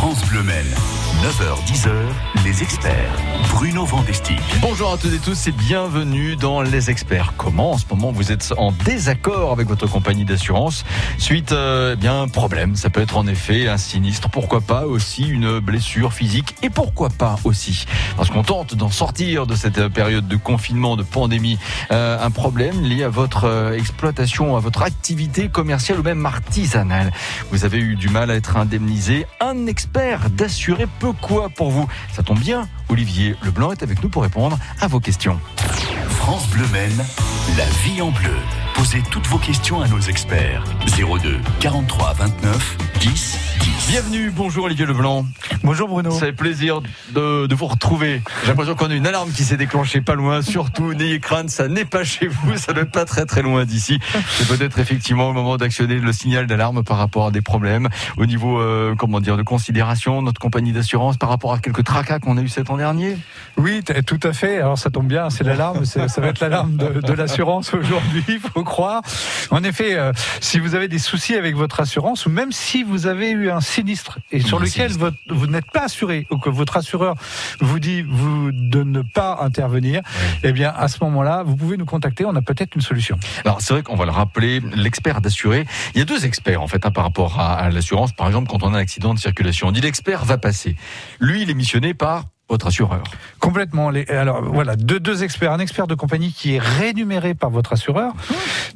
France Bleu. 9h-10h, les experts. Bruno Vandestick. Bonjour à toutes et tous et bienvenue dans Les Experts. Comment en ce moment vous êtes en désaccord avec votre compagnie d'assurance suite euh, bien un problème Ça peut être en effet un sinistre, pourquoi pas aussi une blessure physique et pourquoi pas aussi parce qu'on tente d'en sortir de cette période de confinement, de pandémie, euh, un problème lié à votre euh, exploitation, à votre activité commerciale ou même artisanale. Vous avez eu du mal à être indemnisé. Un expert d'assurer peu quoi pour vous Ça tombe bien, Olivier Leblanc est avec nous pour répondre à vos questions. France Bleu Maine, la vie en bleu. Posez toutes vos questions à nos experts. 02 43 29 10 10. Bienvenue, bonjour Olivier Leblanc. Bonjour Bruno. Ça fait plaisir de, de vous retrouver. J'ai l'impression qu'on a une alarme qui s'est déclenchée pas loin. Surtout, n'ayez crainte, ça n'est pas chez vous, ça n'est pas très très loin d'ici. C'est peut-être effectivement le moment d'actionner le signal d'alarme par rapport à des problèmes au niveau, euh, comment dire, de considération, notre compagnie d'assurance par rapport à quelques tracas qu'on a eu cet an dernier. Oui, tout à fait. Alors ça tombe bien, c'est l'alarme, ça va être l'alarme de, de l'assurance aujourd'hui, faut croire. En effet, euh, si vous avez des soucis avec votre assurance ou même si vous avez eu un sinistre et sur lequel votre- vous n'êtes pas assuré ou que votre assureur vous dit vous de ne pas intervenir, eh bien à ce moment-là, vous pouvez nous contacter, on a peut-être une solution. Alors c'est vrai qu'on va le rappeler, l'expert d'assuré. Il y a deux experts en fait hein, par rapport à, à l'assurance. Par exemple, quand on a un accident de circulation, on dit l'expert va passer. Lui, il est missionné par votre assureur. Complètement. Les- alors voilà, deux, deux experts. Un expert de compagnie qui est rémunéré par votre assureur,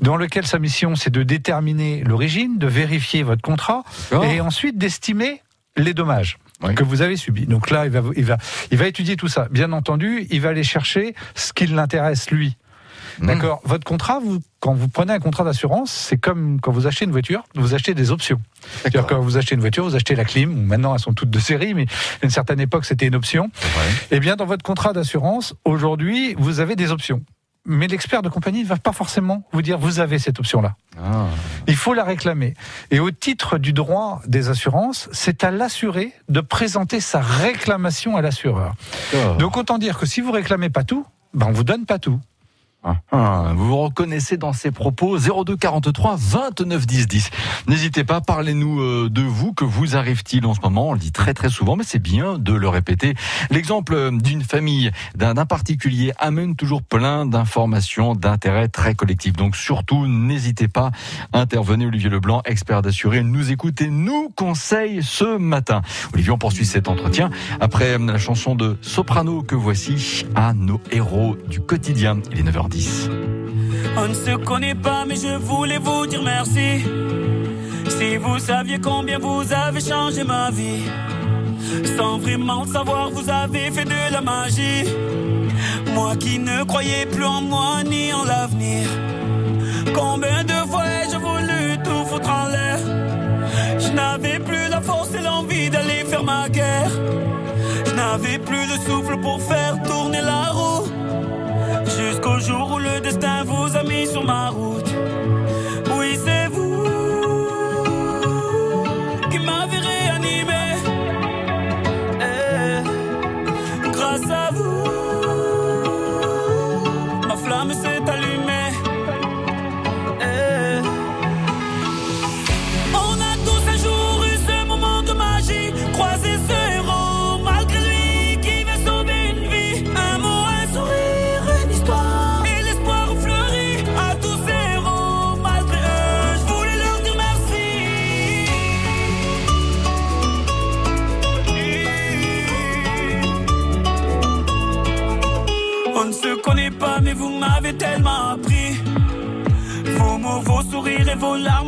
dans lequel sa mission c'est de déterminer l'origine, de vérifier votre contrat et ensuite d'estimer les dommages. Que vous avez subis. Donc là, il va, il va, il va étudier tout ça. Bien entendu, il va aller chercher ce qui l'intéresse lui. Mmh. D'accord. Votre contrat, vous, quand vous prenez un contrat d'assurance, c'est comme quand vous achetez une voiture, vous achetez des options. C'est-à-dire quand vous achetez une voiture, vous achetez la clim. Maintenant, elles sont toutes de série, mais à une certaine époque, c'était une option. Eh bien, dans votre contrat d'assurance, aujourd'hui, vous avez des options. Mais l'expert de compagnie ne va pas forcément vous dire vous avez cette option-là. Ah. Il faut la réclamer. Et au titre du droit des assurances, c'est à l'assuré de présenter sa réclamation à l'assureur. D'accord. Donc autant dire que si vous réclamez pas tout, ben on vous donne pas tout. Ah, vous vous reconnaissez dans ces propos 02 43 29 10 10. N'hésitez pas, parlez-nous euh, de vous, que vous arrive-t-il en ce moment? On le dit très très souvent, mais c'est bien de le répéter. L'exemple euh, d'une famille, d'un particulier amène toujours plein d'informations, d'intérêts très collectifs. Donc surtout, n'hésitez pas, intervenez Olivier Leblanc, expert d'assuré, nous écoute et nous conseille ce matin. Olivier, on poursuit cet entretien après euh, la chanson de Soprano que voici à nos héros du quotidien. Il est 9h10. On ne se connaît pas, mais je voulais vous dire merci. Si vous saviez combien vous avez changé ma vie, sans vraiment savoir, vous avez fait de la magie. Moi qui ne croyais plus en moi ni en l'avenir. Combien de fois ai-je voulu tout foutre en l'air? Je n'avais plus la force et l'envie d'aller faire ma guerre. Je n'avais plus le souffle pour faire tourner la roue. Jusqu'au jour où le destin vous a mis sur ma route.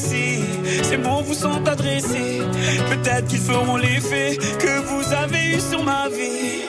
merci. Ces mots vous sont adressés. Peut-être qu'ils feront l'effet que vous avez eu sur ma vie.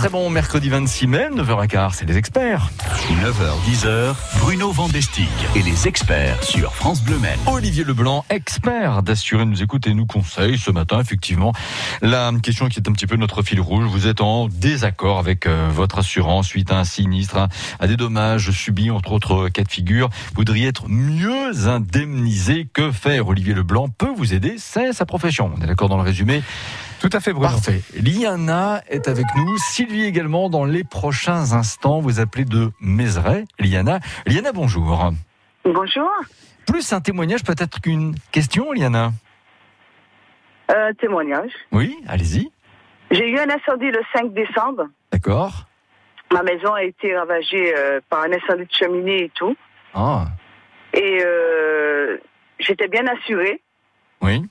Très bon mercredi 26 mai, 9h15, c'est les experts. 9h, 10h, Bruno Vandestick et les experts sur France Bleu Maine. Olivier Leblanc, expert d'assurer, nous écoute et nous conseille ce matin, effectivement. La question qui est un petit peu notre fil rouge, vous êtes en désaccord avec euh, votre assurance suite à un sinistre, à, à des dommages subis, entre autres cas de figure. Vous voudriez être mieux indemnisé. Que faire? Olivier Leblanc peut vous aider, c'est sa profession. On est d'accord dans le résumé Tout à fait, Bruno. Parfait. Liana est avec nous. Sylvie également dans les prochains instants. Vous appelez de Mézeray. Liana. Liana, bonjour. Bonjour. Plus un témoignage peut-être qu'une question, Liana. Euh, témoignage. Oui, allez-y. J'ai eu un incendie le 5 décembre. D'accord. Ma maison a été ravagée euh, par un incendie de cheminée et tout. Ah, Et euh, j'étais bien assurée. oui.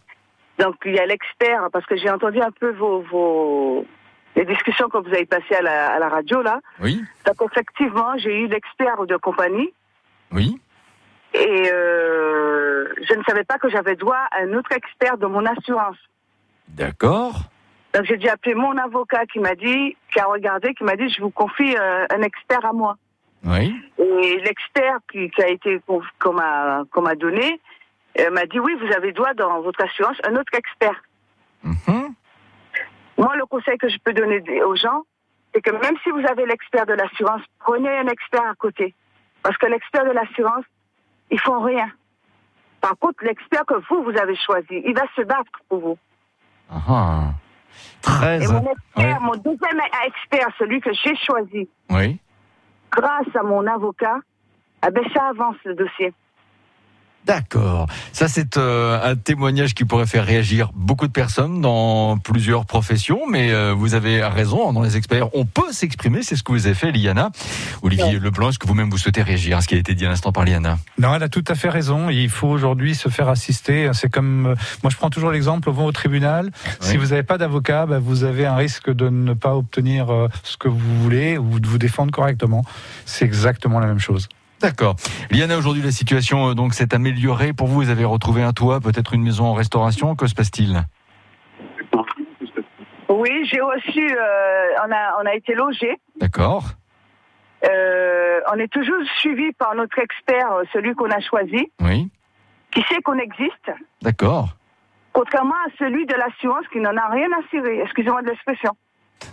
Donc il y a l'expert, parce que j'ai entendu un peu vos, vos les discussions que vous avez passées à la, à la radio là. Oui, Donc effectivement, j'ai eu l'expert de compagnie oui. et euh, je ne savais pas que j'avais droit à un autre expert de mon assurance. D'accord. Donc j'ai dû appeler mon avocat qui m'a dit, qui a regardé, qui m'a dit, je vous confie euh, un expert à moi. Oui. Et l'expert qui, qui a été qu'on m'a m'a euh, m'a dit oui, vous avez droit dans votre assurance un autre expert. Mhm. Moi, le conseil que je peux donner aux gens, c'est que même si vous avez l'expert de l'assurance, prenez un expert à côté, parce que l'expert de l'assurance, ils font rien. Par contre, l'expert que vous vous avez choisi, il va se battre pour vous. Ah. Très. Et mon expert, Oui. mon deuxième expert, celui que j'ai choisi, Oui. grâce à mon avocat, eh ben ça avance le dossier. D'accord. Ça, c'est euh, un témoignage qui pourrait faire réagir beaucoup de personnes dans plusieurs professions, mais euh, vous avez raison, dans les experts, on peut s'exprimer, c'est ce que vous avez fait, Liana. Olivier Leblanc, est-ce que vous-même vous souhaitez réagir à ce qui a été dit à l'instant par Liana? Non, elle a tout à fait raison. Il faut aujourd'hui se faire assister. C'est comme, euh, moi je prends toujours l'exemple, vous au tribunal. Si vous n'avez pas d'avocat, bah, vous avez un risque de ne pas obtenir euh, ce que vous voulez ou de vous défendre correctement. C'est exactement la même chose. D'accord. Liana, aujourd'hui, la situation euh, donc s'est améliorée. Pour vous, vous avez retrouvé un toit, peut-être une maison en restauration. Que se passe-t-il? Oui, j'ai reçu, euh, on, a, on a été logés. D'accord. Euh, on est toujours suivi par notre expert, euh, celui qu'on a choisi, Oui. qui sait qu'on existe, D'accord. contrairement à celui de l'assurance qui n'en a rien à cirer. Excusez-moi de l'expression.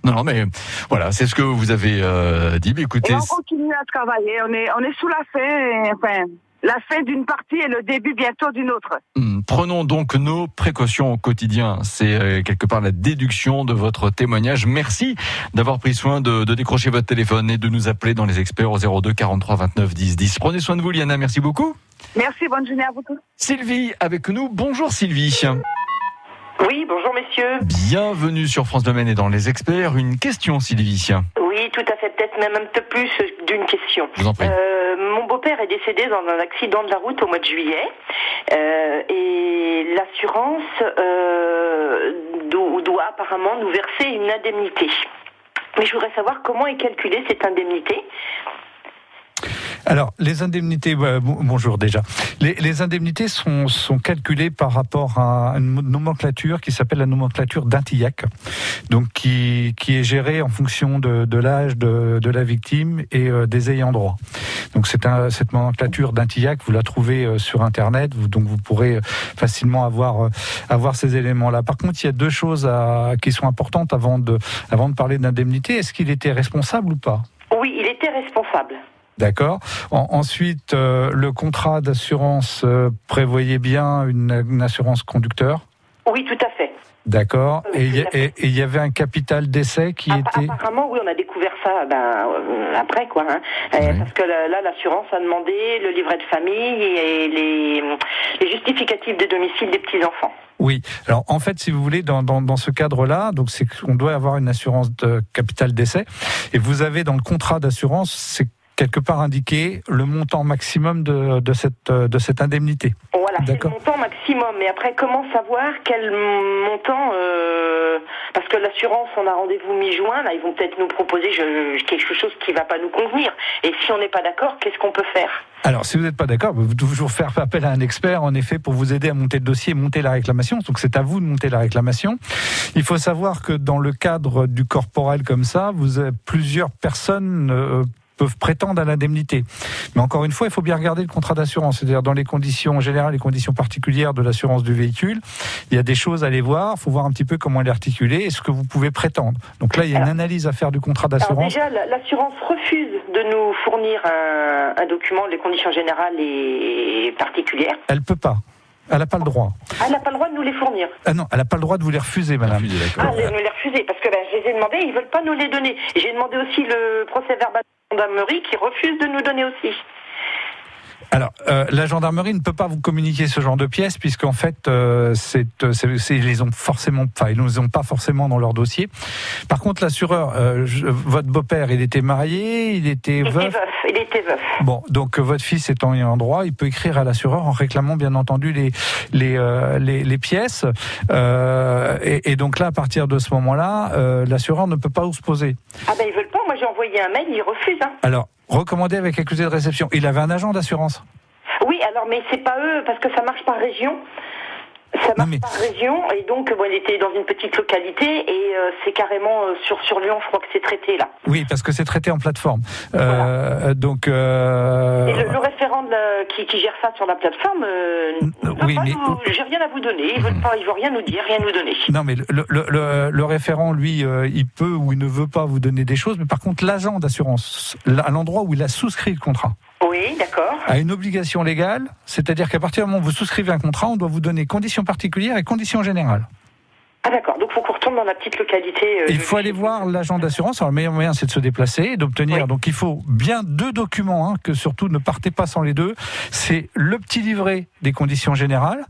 Non, non, mais voilà, c'est ce que vous avez euh, dit. Mais écoutez, Et on continue à travailler. On est, on est sous la fin, et, enfin, la fin d'une partie et le début bientôt d'une autre. Hmm, Prenons donc nos précautions au quotidien. C'est euh, quelque part la déduction de votre témoignage. Merci d'avoir pris soin de, de décrocher votre téléphone et de nous appeler dans les experts au 02 43 29 10 10. Prenez soin de vous, Liana. Merci beaucoup. Merci, bonne journée à vous tous. Sylvie avec nous. Bonjour Sylvie. Oui, bonjour messieurs. Bienvenue sur France Domaine et dans les experts. Une question, Sylvie. Oui, tout à fait, peut-être même un peu plus d'une question. Je vous en prie. Euh, mon beau-père est décédé dans un accident de la route au mois de juillet euh, et l'assurance euh, do- doit apparemment nous verser une indemnité. Mais je voudrais savoir comment est calculée cette indemnité. Alors, les indemnités, bonjour déjà. Les, indemnités sont, calculées par rapport à une nomenclature qui s'appelle la nomenclature d'Intillac, donc qui, qui est gérée en fonction de, de l'âge de, de, la victime et euh, des ayants droit. Donc, c'est cette nomenclature d'Intillac, vous la trouvez euh, sur Internet, vous, donc vous pourrez facilement avoir, euh, avoir ces éléments-là. Par contre, il y a deux choses qui sont importantes avant de, avant de parler d'indemnité. Est-ce qu'il était responsable ou pas? Oui, il était responsable. D'accord. ensuite, euh, le contrat d'assurance euh, prévoyait bien une, assurance conducteur? Oui, tout à fait. D'accord. et il y, avait un capital d'essai qui était. Apparemment, oui, on a découvert ça ben, euh, après, quoi. Hein. Parce que là, l'assurance a demandé le livret de famille et les, les justificatifs de domicile des petits enfants. Oui. Alors en fait, si vous voulez, dans, dans, dans ce cadre-là, donc c'est qu'on doit avoir une assurance de capital d'essai, et vous avez dans le contrat d'assurance, c'est quelque part indiqué le montant maximum de, de, cette, de cette indemnité. Voilà, c'est le montant maximum. Mais après, comment savoir quel montant euh, Parce que l'assurance, on a rendez-vous mi-juin. Là, ils vont peut-être nous proposer quelque chose qui ne va pas nous convenir. Et si on n'est pas d'accord, qu'est-ce qu'on peut faire? Alors, si vous n'êtes pas d'accord, vous pouvez toujours faire appel à un expert, en effet, pour vous aider à monter le dossier, monter la réclamation. Donc, c'est à vous de monter la réclamation. Il faut savoir que dans le cadre du corporel comme ça, vous avez plusieurs personnes euh, peuvent prétendre à l'indemnité. Mais encore une fois, il faut bien regarder le contrat d'assurance. C'est-à-dire dans les conditions générales, les conditions particulières de l'assurance du véhicule, il y a des choses à aller voir. Il faut voir un petit peu comment elle est articulée et ce que vous pouvez prétendre. Donc là, il y a une analyse à faire du contrat d'assurance. Déjà, l'assurance refuse de nous fournir un, un, document, les conditions générales et particulières. Elle peut pas. Elle n'a pas le droit. Ah, elle n'a pas le droit de nous les fournir. Ah non, elle n'a pas le droit de vous les refuser, madame. ah, de nous les refuser, parce que ben, je les ai demandés, ils ne veulent pas nous les donner. J'ai demandé aussi le procès verbal gendarmerie qui refuse de nous donner aussi. Alors, euh, la gendarmerie ne peut pas vous communiquer ce genre de pièces puisqu'en fait, euh, c'est, euh, ils les ont forcément, enfin, ils ne les ont pas forcément dans leur dossier. Par contre, l'assureur, euh, votre beau-père, il était marié, il était veuf. Il était veuf. Il était veuf. Bon, donc votre fils étant en droit, il peut écrire à l'assureur en réclamant bien entendu les les les, les, pièces. Et, et, donc là, à partir de ce moment-là, l'assureur ne peut pas se poser. Ah ben ils veulent pas. Moi, j'ai envoyé un mail, ils refusent. Hein. Alors, recommandé avec accusé de réception. Il avait un agent d'assurance. Oui, alors mais c'est pas eux parce que ça marche par région. Ça marche par région et donc bon, il était dans une petite localité et euh, c'est carrément euh, sur sur Lyon, je crois que c'est traité là. Oui, parce que c'est traité en plateforme. Euh, donc. Et le, référent qui, qui, gère ça sur la plateforme, oui, mais j'ai rien à vous donner. Il veut pas, il veut rien nous dire, rien nous donner. Non, mais le, le, le référent, lui, il peut ou il ne veut pas vous donner des choses, mais par contre l'agent d'assurance, à l'endroit où il a souscrit le contrat. Oui, d'accord. A une obligation légale, c'est-à-dire qu'à partir du moment où vous souscrivez un contrat, on doit vous donner conditions particulières et conditions générales. Ah d'accord, donc il faut qu'on retourne dans la petite localité. Euh, il faut aller voir l'agent d'assurance. Alors le meilleur moyen c'est de se déplacer et d'obtenir. Donc il faut bien deux documents, hein, que surtout ne partez pas sans les deux. C'est le petit livret des conditions générales.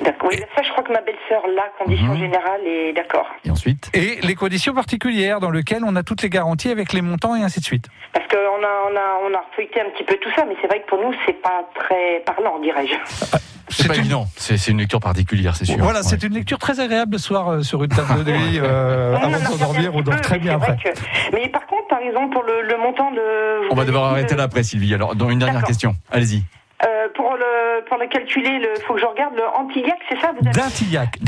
D'accord. Oui, ça, je crois que ma belle-sœur l'a, condition mhm. générale, et d'accord. Et ensuite? Et les conditions particulières, dans lesquelles on a toutes les garanties avec les montants et ainsi de suite? Parce qu'on a, on a, on a feuilleté un petit peu tout ça, mais c'est vrai que pour nous, c'est pas très parlant, dirais-je. Ah, c'est pas évident, c'est une lecture particulière, c'est sûr. Voilà, c'est une lecture très agréable le soir euh, sur une table de nuit, euh, avant de s'endormir, on dort très bien après. Mais par contre, par exemple, pour le, montant de... On va devoir arrêter là après, Sylvie. Alors, dans une dernière question, allez-y. Euh, pour le pour le calculer, il faut que je regarde le Antillac, c'est ça D'Antillac.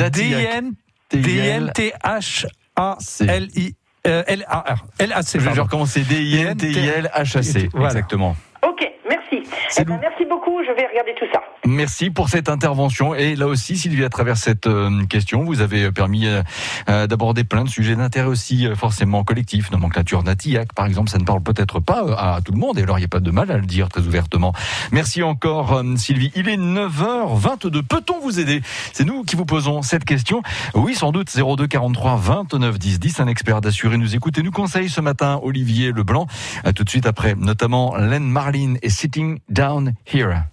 D-I-N-T-H-A-L-I. L-A-R. L-A-C. Je vais recommencer. D-I-N-T-I-L-H-A-C. Exactement. Ok, merci. Eh ben, merci beaucoup, je vais regarder tout ça. Merci pour cette intervention. Et là aussi, Sylvie, à travers cette euh, question, vous avez permis euh, euh, d'aborder plein de sujets d'intérêt aussi, forcément collectif, nomenclature d'Atillac, par exemple, ça ne parle peut-être pas à tout le monde, et alors il n'y a pas de mal à le dire très ouvertement. Merci encore, Sylvie. Il est 9h22. Peut-on vous aider? C'est nous qui vous posons cette question. Oui, sans doute, 02 43 29 10 10. Un expert d'assurer nous écoute et nous conseille ce matin Olivier Leblanc. tout de suite après, notamment Len Marlin et Sitting Down Here.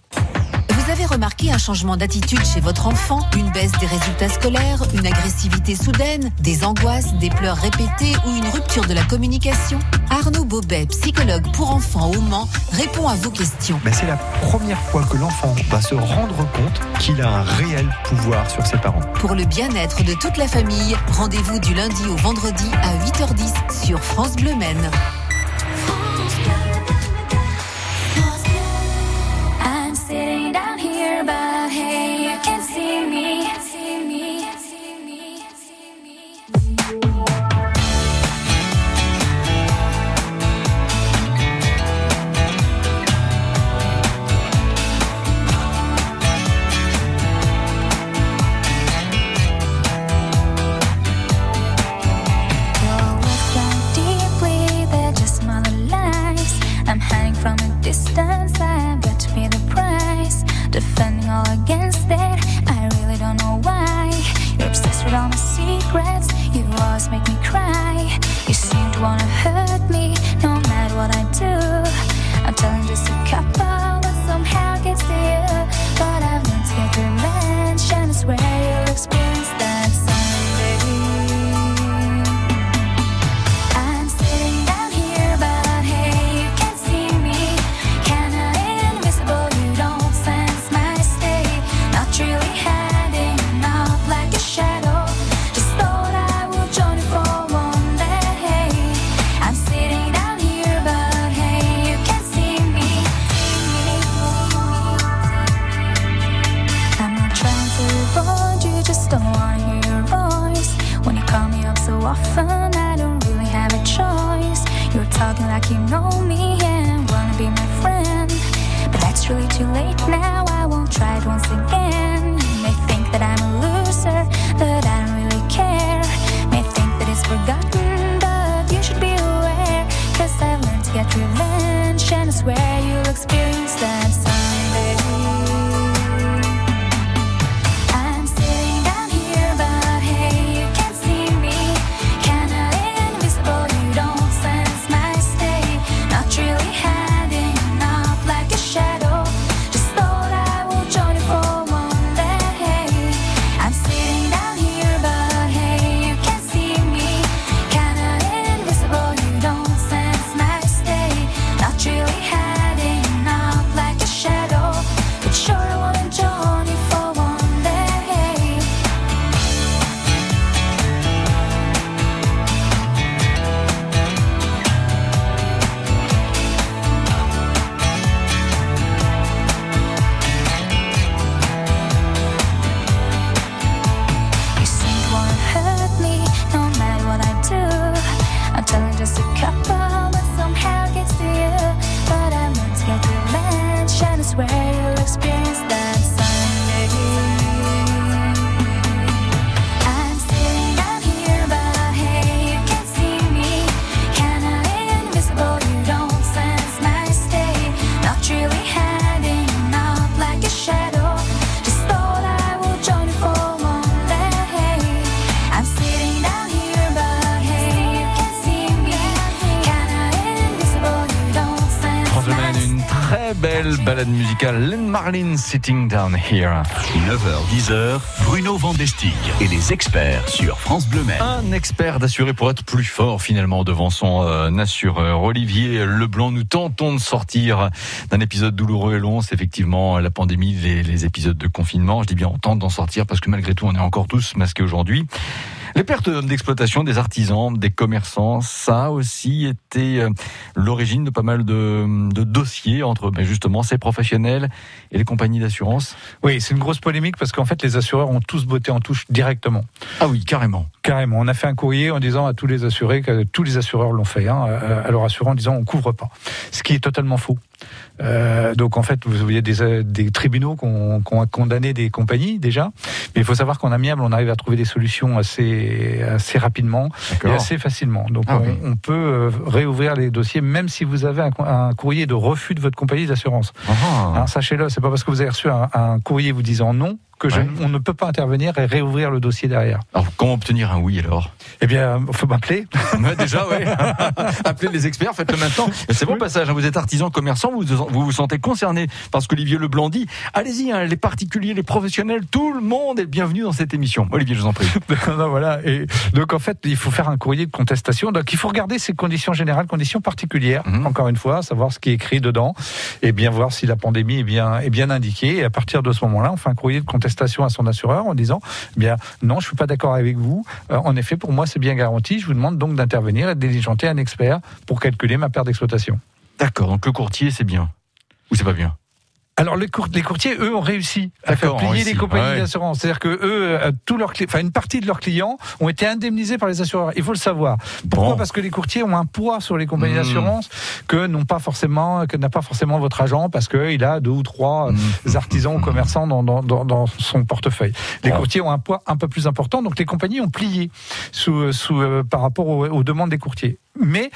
Remarqué un changement d'attitude chez votre enfant? Une baisse des résultats scolaires Une agressivité soudaine Des angoisses Des pleurs répétées Ou une rupture de la communication? Arnaud Bobet, psychologue pour enfants au Mans, répond à vos questions. Ben, c'est la première fois que l'enfant va se rendre compte qu'il a un réel pouvoir sur ses parents. Pour le bien-être de toute la famille, rendez-vous du lundi au vendredi à 8h10 sur France Bleu Maine. all against it. I really don't know why. You're obsessed with all my secrets. You always make me cry. You seem to wanna hurt me No matter what I do. I'm telling this balade musicale Len Marlin Sitting Down Here. 9h-10h, Bruno Vandestig et les experts sur France Bleu Mer. Un expert d'assurer pour être plus fort finalement devant son euh, assureur. Olivier Leblanc, nous tentons de sortir d'un épisode douloureux et long. C'est effectivement la pandémie, les, les épisodes de confinement. Je dis bien on tente d'en sortir parce que malgré tout on est encore tous masqués aujourd'hui. Les pertes d'exploitation des artisans, des commerçants, ça a aussi été euh, l'origine de pas mal de, dossiers entre ben, justement ces professionnels et les compagnies d'assurance. Oui, c'est une grosse polémique parce qu'en fait les assureurs ont tous botté en touche directement. Ah oui, carrément. Carrément. On a fait un courrier en disant à tous les assurés que tous les assureurs l'ont fait, hein, à leur assurant en disant on couvre pas. Ce qui est totalement faux. Euh, donc en fait, vous voyez des, des tribunaux qui ont, condamné des compagnies déjà, mais il faut savoir qu'en amiable, on arrive à trouver des solutions assez assez rapidement et assez facilement. Donc ah on, peut euh, réouvrir les dossiers même si vous avez un, courrier de refus de votre compagnie d'assurance. Ah. Hein, sachez-le, c'est pas parce que vous avez reçu un, un courrier vous disant non que on ne peut pas intervenir et réouvrir le dossier derrière. Alors comment obtenir un oui alors Eh bien, il faut m'appeler. déjà, oui. Appelez les experts, faites-le maintenant. C'est bon passage. Hein. Vous êtes artisan, commerçant, vous vous, vous sentez concerné parce qu'Olivier Leblanc dit. Allez-y, hein, les particuliers, les professionnels, tout le monde est bienvenu dans cette émission. Olivier, je vous en prie. non, voilà. Et donc en fait, il faut faire un courrier de contestation. Donc il faut regarder ces conditions générales, conditions particulières. Mhm. Encore une fois, savoir ce qui est écrit dedans et bien voir si la pandémie est bien est bien indiquée. Et à partir de ce moment-là, on fait un courrier de contestation à son assureur en disant eh bien non, je suis pas d'accord avec vous. Euh, en effet, pour moi, c'est bien garanti. Je vous demande donc d'intervenir et de diligenter un expert pour calculer ma perte d'exploitation. D'accord. Donc le courtier, c'est bien ou c'est pas bien? Alors les, courtiers, eux, ont réussi à faire payer les compagnies d'assurance. C'est-à-dire que eux, euh, tous leurs, enfin une partie de leurs clients ont été indemnisés par les assureurs. Il faut le savoir. Pourquoi Parce que les courtiers ont un poids sur les compagnies hmm. d'assurance que n'ont pas forcément, que n'a pas forcément votre agent parce qu'il a deux ou trois hmm. artisans ou commerçants dans, dans, dans, son portefeuille. Les courtiers ont un poids un peu plus important, donc les compagnies ont plié sous, sous, euh, par rapport aux demandes des courtiers. Mais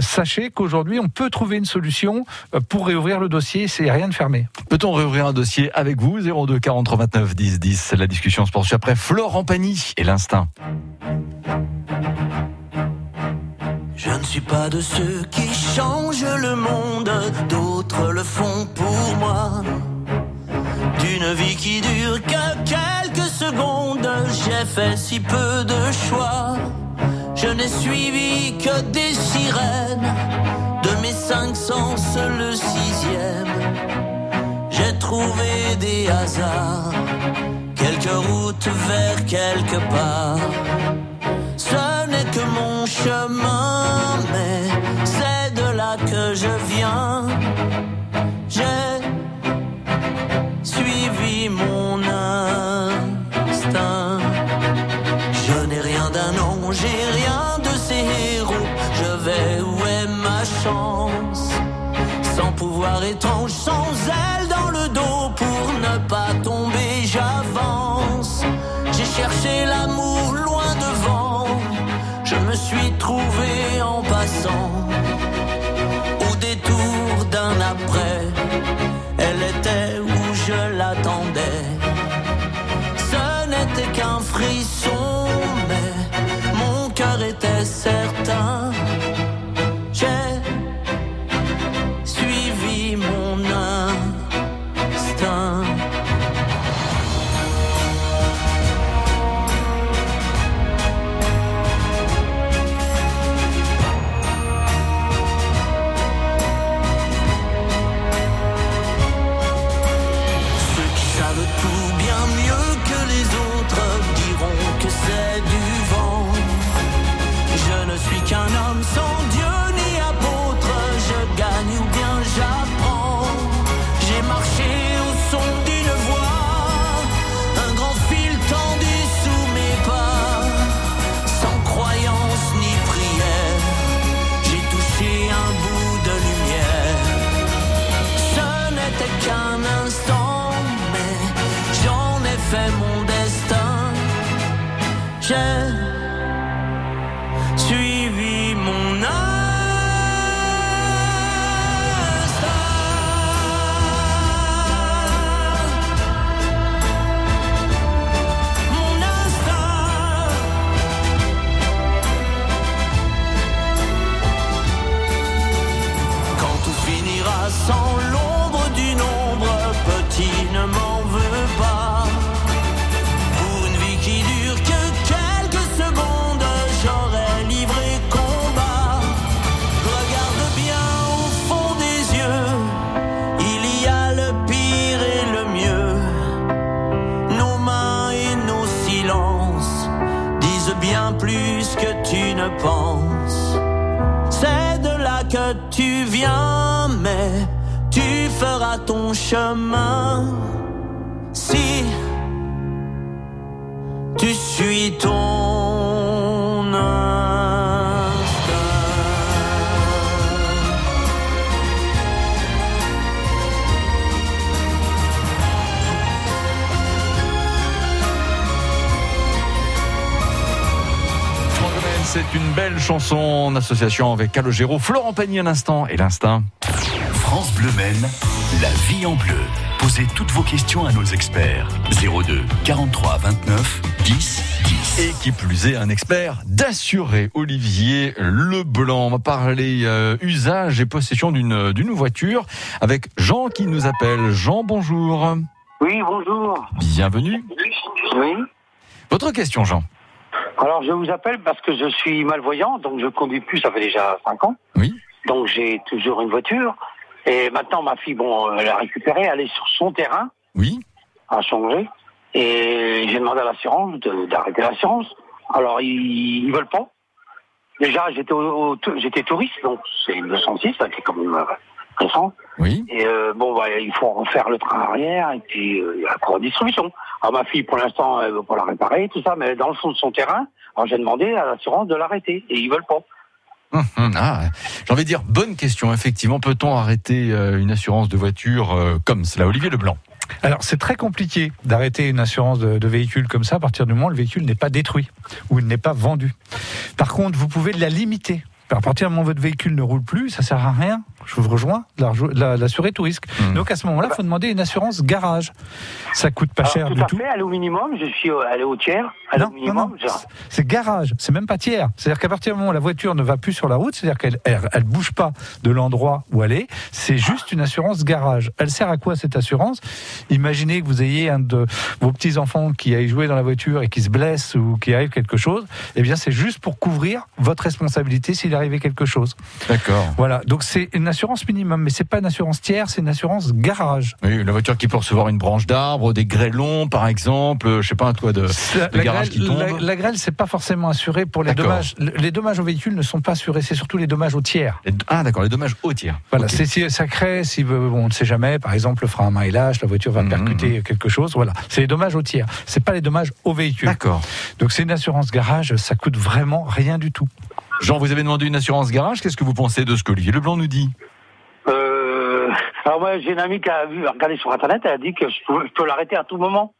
sachez qu'aujourd'hui, on peut trouver une solution euh, pour réouvrir le dossier. C'est rien de fermé. Peut-on réouvrir un dossier avec vous? 02 43 29 10 10. La discussion se poursuit après Florent Pagny et l'instinct. Je ne suis pas de ceux qui changent le monde, d'autres le font pour moi. D'une vie qui dure que quelques secondes, j'ai fait si peu de choix. Je n'ai suivi que des sirènes, de mes cinq sens le sixième. J'ai trouvé des hasards, quelques routes vers quelque part. Ce n'est que mon chemin, mais c'est de là que je viens. J'ai suivi mon instinct. Étrange, sans elle J'ai tu suis ton C'est une belle chanson en association avec Calogero, Florent Pagny à l'instant et l'instinct. France Bleu Maine, la vie en bleu. Posez toutes vos questions à nos experts. 02 43 29 10 10. Et qui plus est, un expert d'assurer, Olivier Leblanc. On va parler euh, usage et possession d'une d'une voiture avec Jean qui nous appelle. Jean, bonjour. Oui, bonjour. Bienvenue. Oui. Votre question, Jean. Alors, je vous appelle parce que je suis malvoyant, donc je conduis plus, ça fait déjà 5 ans. Oui. Donc, j'ai toujours une voiture. Et maintenant, ma fille, bon, elle a récupéré, elle est sur son terrain. Oui. À changer. Et j'ai demandé à l'assurance d'arrêter l'assurance. Alors, ils, ils veulent pas. Déjà, j'étais j'étais touriste, donc c'est une 206, ça qui est quand même euh, récent. Oui. Et euh, bon, bah, il faut refaire le train arrière et puis euh, il y a de distribution. Alors ma fille, pour l'instant, elle veut pas la réparer, tout ça, mais dans le fond de son terrain, alors j'ai demandé à l'assurance de l'arrêter et ils veulent pas. Hum, hum, ah, j'ai envie de dire, bonne question. Effectivement, peut-on arrêter euh, une assurance de voiture euh, comme cela Olivier Leblanc? Alors c'est très compliqué d'arrêter une assurance de, de véhicule comme ça à partir du moment où le véhicule n'est pas détruit ou il n'est pas vendu. Par contre, vous pouvez la limiter. À partir du moment où votre véhicule ne roule plus, ça sert à rien. je vous rejoins, la- la- l'assuré tout risque. Mhm. Donc à ce moment-là, il faut demander une assurance garage. Ça coûte pas Alors, cher tout du à tout. fait, est au minimum, je suis est au tiers, Non, au non, minimum. non, je- c'est garage, c'est même pas tiers. C'est-à-dire qu'à partir du moment où la voiture ne va plus sur la route, c'est-à-dire qu'elle elle, elle bouge pas de l'endroit où elle est, c'est juste une assurance garage. Elle sert à quoi cette assurance? Imaginez que vous ayez un de vos petits-enfants qui aille jouer dans la voiture et qui se blesse ou qui arrive quelque chose, eh bien c'est juste pour couvrir votre responsabilité s'il arrivait quelque chose. D'accord. Voilà, donc c'est une assurance minimum, mais c'est pas une assurance tiers, c'est une assurance garage. Oui, la voiture qui peut recevoir une branche d'arbre, des grêlons, par exemple, euh, je sais pas, un toit de, La, de la garage grêle, qui tombe. la- la grêle, c'est pas forcément assuré pour les dommages. Les dommages aux véhicules ne sont pas assurés, c'est surtout les dommages aux tiers. Ah, d'accord, les dommages au tiers. Voilà, Ok. c'est si ça crée, si euh, bon, on ne sait jamais, par exemple, le frein à main il lâche, la voiture va Mhm, percuter quelque chose. Voilà, c'est les dommages aux tiers. C'est pas les dommages au véhicule. D'accord. Donc c'est une assurance garage, ça coûte vraiment rien du tout. Jean, vous avez demandé une assurance garage. Qu'est-ce que vous pensez de ce que Olivier Leblanc nous dit Euh, alors moi j'ai une amie qui a vu, regardé sur internet, elle a dit que je peux, peux l'arrêter à tout moment.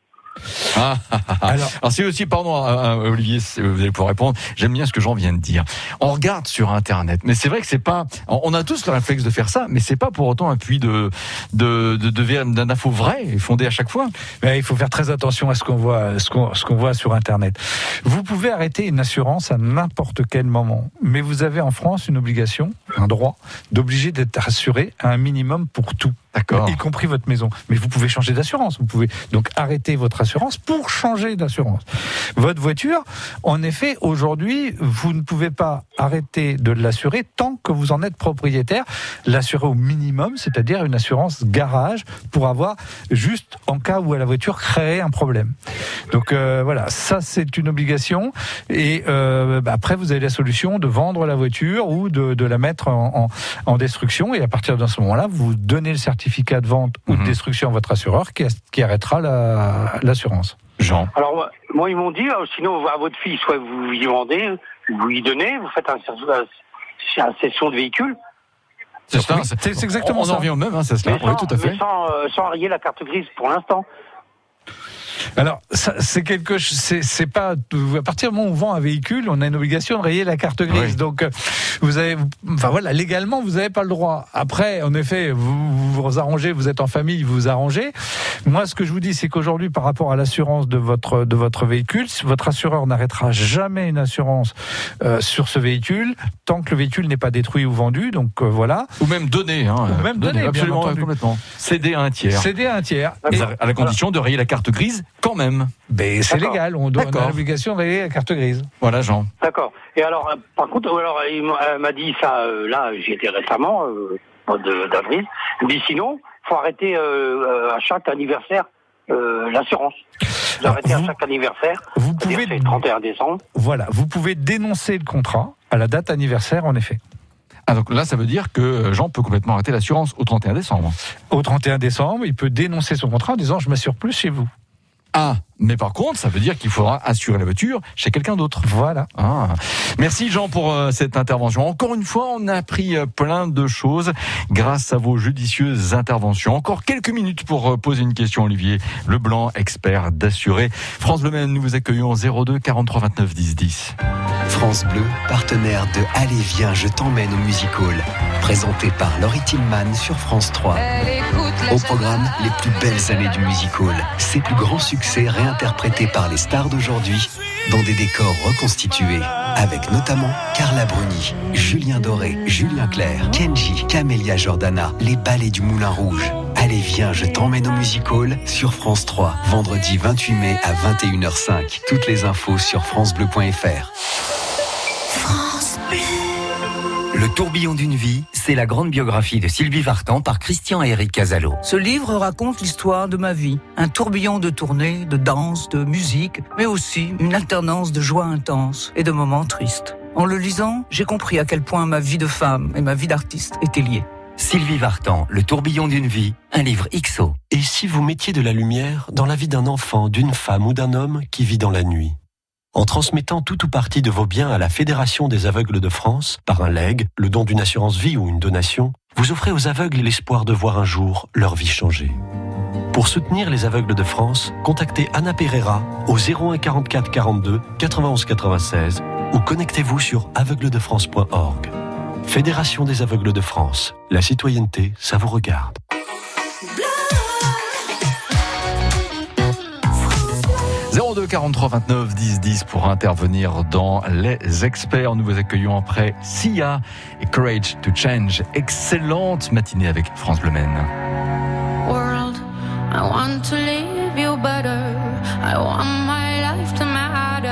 Ah, ah, ah, ah. Alors- Alors c'est aussi, pardon euh, euh, Olivier, vous allez pouvoir répondre. J'aime bien ce que Jean vient de dire. On regarde sur Internet, mais c'est vrai que c'est pas. On a tous le réflexe de faire ça, mais c'est pas pour autant un puits de de d'infos vraies et fondées à chaque fois. Mais il faut faire très attention à ce qu'on voit, ce qu'on, ce qu'on voit sur Internet. Vous pouvez arrêter une assurance à n'importe quel moment, mais vous avez en France une obligation, un droit, d'obliger d'être assuré à un minimum pour tout. D'accord. y compris votre maison. Mais vous pouvez changer d'assurance. Vous pouvez donc arrêter votre assurance pour changer d'assurance. Votre voiture, en effet, aujourd'hui, vous ne pouvez pas arrêter de l'assurer tant que vous en êtes propriétaire. L'assurer au minimum, c'est-à-dire une assurance garage pour avoir juste en cas où la voiture crée un problème. Donc euh, voilà, ça c'est une obligation. Et euh, bah, après, vous avez la solution de vendre la voiture ou de, la mettre en destruction. Et à partir de ce moment-là, vous donnez le certificat de vente ou de Mhm. destruction à votre assureur qui, qui arrêtera la- l'assurance. Jean. Alors moi, ils m'ont dit, euh, sinon à votre fille, soit vous y vendez, vous lui donnez, vous faites un, un, un session de véhicule, C'est exactement on ça. en revient au même, hein, c'est cela. mais, Oui, sans, tout à fait. mais sans, euh, sans rayer la carte grise pour l'instant. Alors, c'est quelque chose, c'est, pas, à partir du moment où on vend un véhicule, on a une obligation de rayer la carte grise. Oui. Donc, euh, vous avez, enfin voilà, légalement, vous n'avez pas le droit. Après, en effet, vous vous, vous arrangez, vous êtes en famille, vous vous arrangez. Moi, ce que je vous dis, c'est qu'aujourd'hui, par rapport à l'assurance de votre, de votre véhicule, votre assureur n'arrêtera jamais une assurance euh, sur ce véhicule tant que le véhicule n'est pas détruit ou vendu. Donc, euh, voilà. Ou même donner. Hein, Ou même bien absolument, complètement. Céder à un tiers. Céder à un tiers. Ah, Et- à la condition de rayer la carte grise quand même. ben, c'est D'accord. légal. On, doit, on a l'obligation de rayer la carte grise. Voilà, Jean. D'accord. Et alors, euh, par contre, alors, il m'a elle m'a dit ça, euh, là, j'y étais récemment, euh, au mois de- d'avril. Il me dit sinon, faut arrêter euh, à chaque anniversaire euh, l'assurance. Vous arrêtez à chaque anniversaire. Vous pouvez c'est le 31 décembre. Voilà, vous pouvez dénoncer le contrat à la date anniversaire, en effet. Ah, donc là, ça veut dire que Jean peut complètement arrêter l'assurance au 31 décembre. Au 31 décembre, il peut dénoncer son contrat en disant je m'assure plus chez vous. Ah, mais par contre, ça veut dire qu'il faudra assurer la voiture chez quelqu'un d'autre. Voilà. Ah. Merci Jean pour euh, cette intervention. Encore une fois, on a appris euh, plein de choses grâce à vos judicieuses interventions. Encore quelques minutes pour euh, poser une question, Olivier Leblanc, expert d'assurer. France Bleu nous vous accueillons 02 43 29 10 10. France Bleu, partenaire de Allez viens, je t'emmène au Music Hall. Présenté par Laurie Tillman sur France 3. Au programme, les plus belles années du Music Hall. Ses plus grands succès réinterprétés par les stars d'aujourd'hui dans des décors reconstitués. Avec notamment Carla Bruni, Julien Doré, Julien Clerc, Kenji, Camélia Jordana, les ballets du Moulin Rouge. Allez viens, je t'emmène au Music Hall sur France 3. Vendredi 28 mai à 21h05. Toutes les infos sur francebleu.fr. Le tourbillon d'une vie, c'est la grande biographie de Sylvie Vartan par Christian et Eric Casalo. Ce livre raconte l'histoire de ma vie. Un tourbillon de tournées, de danse, de musique, mais aussi une alternance de joie intense et de moments tristes. En le lisant, j'ai compris à quel point ma vie de femme et ma vie d'artiste étaient liées. Sylvie Vartan, Le tourbillon d'une vie, un livre XO. Et si vous mettiez de la lumière dans la vie d'un enfant, d'une femme ou d'un homme qui vit dans la nuit? En transmettant tout ou partie de vos biens à la Fédération des aveugles de France, par un legs, le don d'une assurance vie ou une donation, vous offrez aux aveugles l'espoir de voir un jour leur vie changer. Pour soutenir les aveugles de France, contactez Anna Pereira au 01 44 42 91 96 ou connectez-vous sur aveugledefrance.org. Fédération des aveugles de France. La citoyenneté, ça vous regarde. 02 43 29 10 10 pour intervenir dans les experts. Nous vous accueillons après Sia et Courage to Change. Excellente matinée avec France Bleu. World, I want to leave you better. I want my life to matter.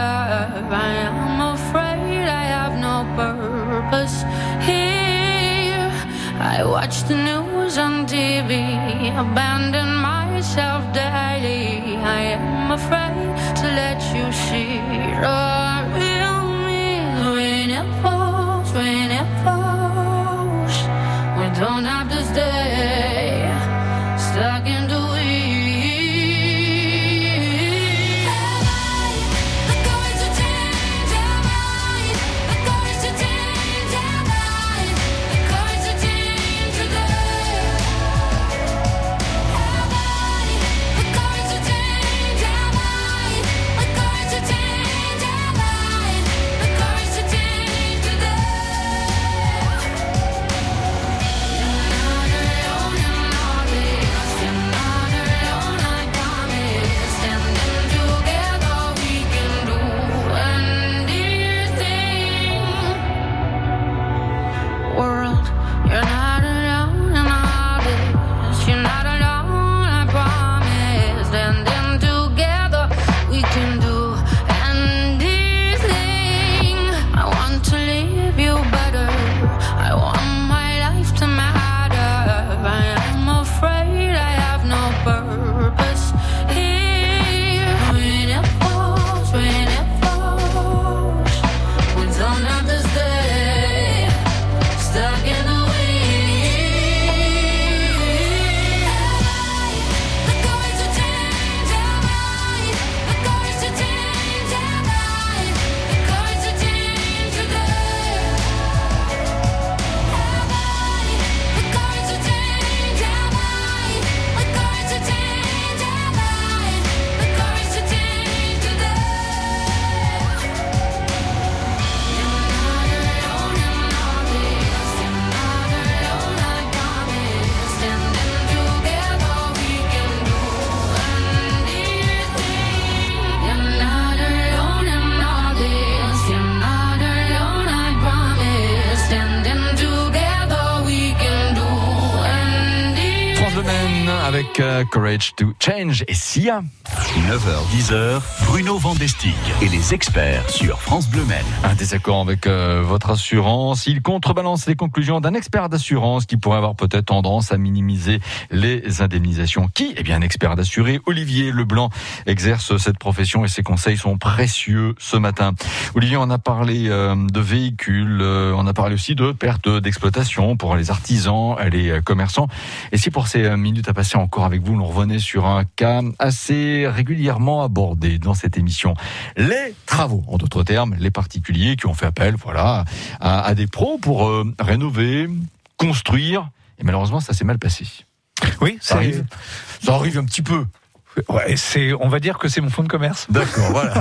I am afraid I have no purpose here. I watch the news on TV, abandon myself daily. I am afraid don't have Courage to Change et Sia. 9h-10h, Bruno Vandestigue et les experts sur France Bleu Maine. Un désaccord avec euh, votre assurance. Il contrebalance les conclusions d'un expert d'assurance qui pourrait avoir peut-être tendance à minimiser les indemnisations. Qui? Eh bien, un expert d'assuré, Olivier Leblanc, exerce cette profession et ses conseils sont précieux ce matin. Olivier, on a parlé euh, de véhicules, euh, on a parlé aussi de perte d'exploitation pour les artisans, les commerçants. Et si pour ces minutes à passer encore avec vous, on revenait sur un cas assez régulièrement abordé dans cette émission. Les travaux, en d'autres termes, les particuliers qui ont fait appel, voilà, à, à des pros pour euh, rénover, construire. Et malheureusement, ça s'est mal passé. Oui, ça arrive. Ça arrive un petit peu. Ouais, c'est, on va dire que c'est mon fonds de commerce. D'accord, voilà.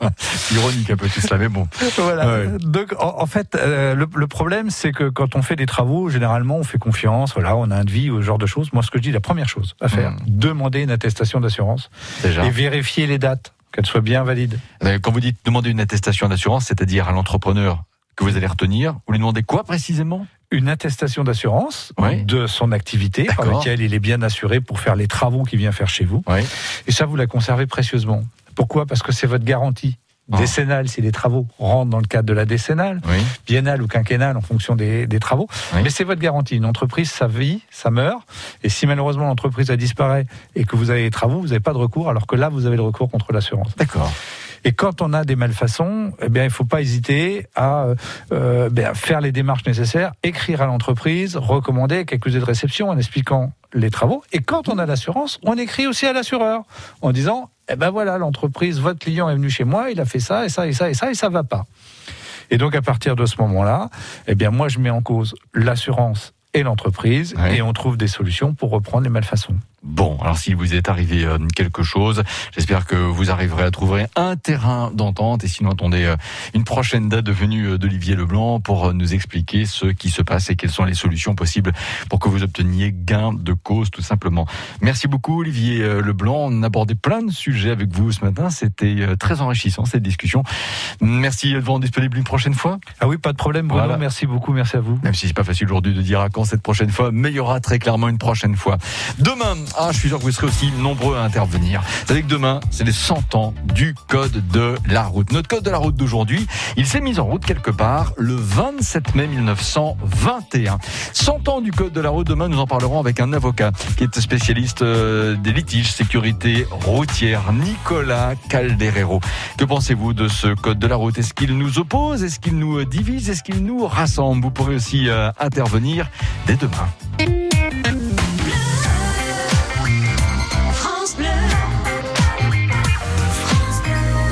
Ironique un peu tout cela, mais bon. Voilà. Ouais. Donc, en, en fait, euh, le, le problème, c'est que quand on fait des travaux, généralement, on fait confiance. Voilà, on a un devis ou ce genre de choses. Moi, ce que je dis, la première chose à faire, demander une attestation d'assurance et vérifier les dates, qu'elles soient bien valides. Euh, Quand vous dites demander une attestation d'assurance, c'est-à-dire à l'entrepreneur que vous allez retenir, vous lui demandez quoi précisément? Une attestation d'assurance de son activité par laquelle il est bien assuré pour faire les travaux qu'il vient faire chez vous. Et ça, vous la conservez précieusement. Pourquoi? Parce que c'est votre garantie. Ah. Décennale, si les travaux rentrent dans le cadre de la décennale, Oui. biennale ou quinquennale en fonction des, des travaux. Mais c'est votre garantie. Une entreprise, ça vit, ça meurt. Et si malheureusement l'entreprise a disparaît et que vous avez les travaux, vous n'avez pas de recours, alors que là, vous avez le recours contre l'assurance. D'accord. Et quand on a des malfaçons, eh bien, il ne faut pas hésiter à euh, ben, faire les démarches nécessaires, écrire à l'entreprise, recommander avec accusé de réception en expliquant les travaux. Et quand on a l'assurance, on écrit aussi à l'assureur en disant eh ben voilà, l'entreprise, votre client est venu chez moi, il a fait ça et ça et ça et ça et ça va pas. Et donc à partir de ce moment-là, eh bien moi je mets en cause l'assurance et l'entreprise Ouais. et on trouve des solutions pour reprendre les malfaçons. Bon, alors s'il vous est arrivé euh, quelque chose, j'espère que vous arriverez à trouver un terrain d'entente et sinon attendez euh, une prochaine date de venue euh, d'Olivier Leblanc pour nous expliquer ce qui se passe et quelles sont les solutions possibles pour que vous obteniez gain de cause tout simplement. Merci beaucoup Olivier Leblanc, on a abordé plein de sujets avec vous ce matin, c'était très enrichissant cette discussion. Merci de vous rendre disponible une prochaine fois. Ah oui, pas de problème Bruno, merci beaucoup, merci à vous. Même si c'est pas facile aujourd'hui de dire à quand cette prochaine fois, mais il y aura très clairement une prochaine fois. Demain, ah, je suis sûr que vous serez aussi nombreux à intervenir. Vous savez que demain, c'est les 100 ans du code de la route. Notre code de la route d'aujourd'hui, il s'est mis en route quelque part le 27 mai 1921. 100 ans du code de la route. Demain, nous en parlerons avec un avocat qui est spécialiste euh, des litiges sécurité routière, Nicolas Calderero. Que pensez-vous de ce code de la route? Est-ce qu'il nous oppose? Est-ce qu'il nous divise? Est-ce qu'il nous rassemble? Vous pourrez aussi euh, intervenir dès demain.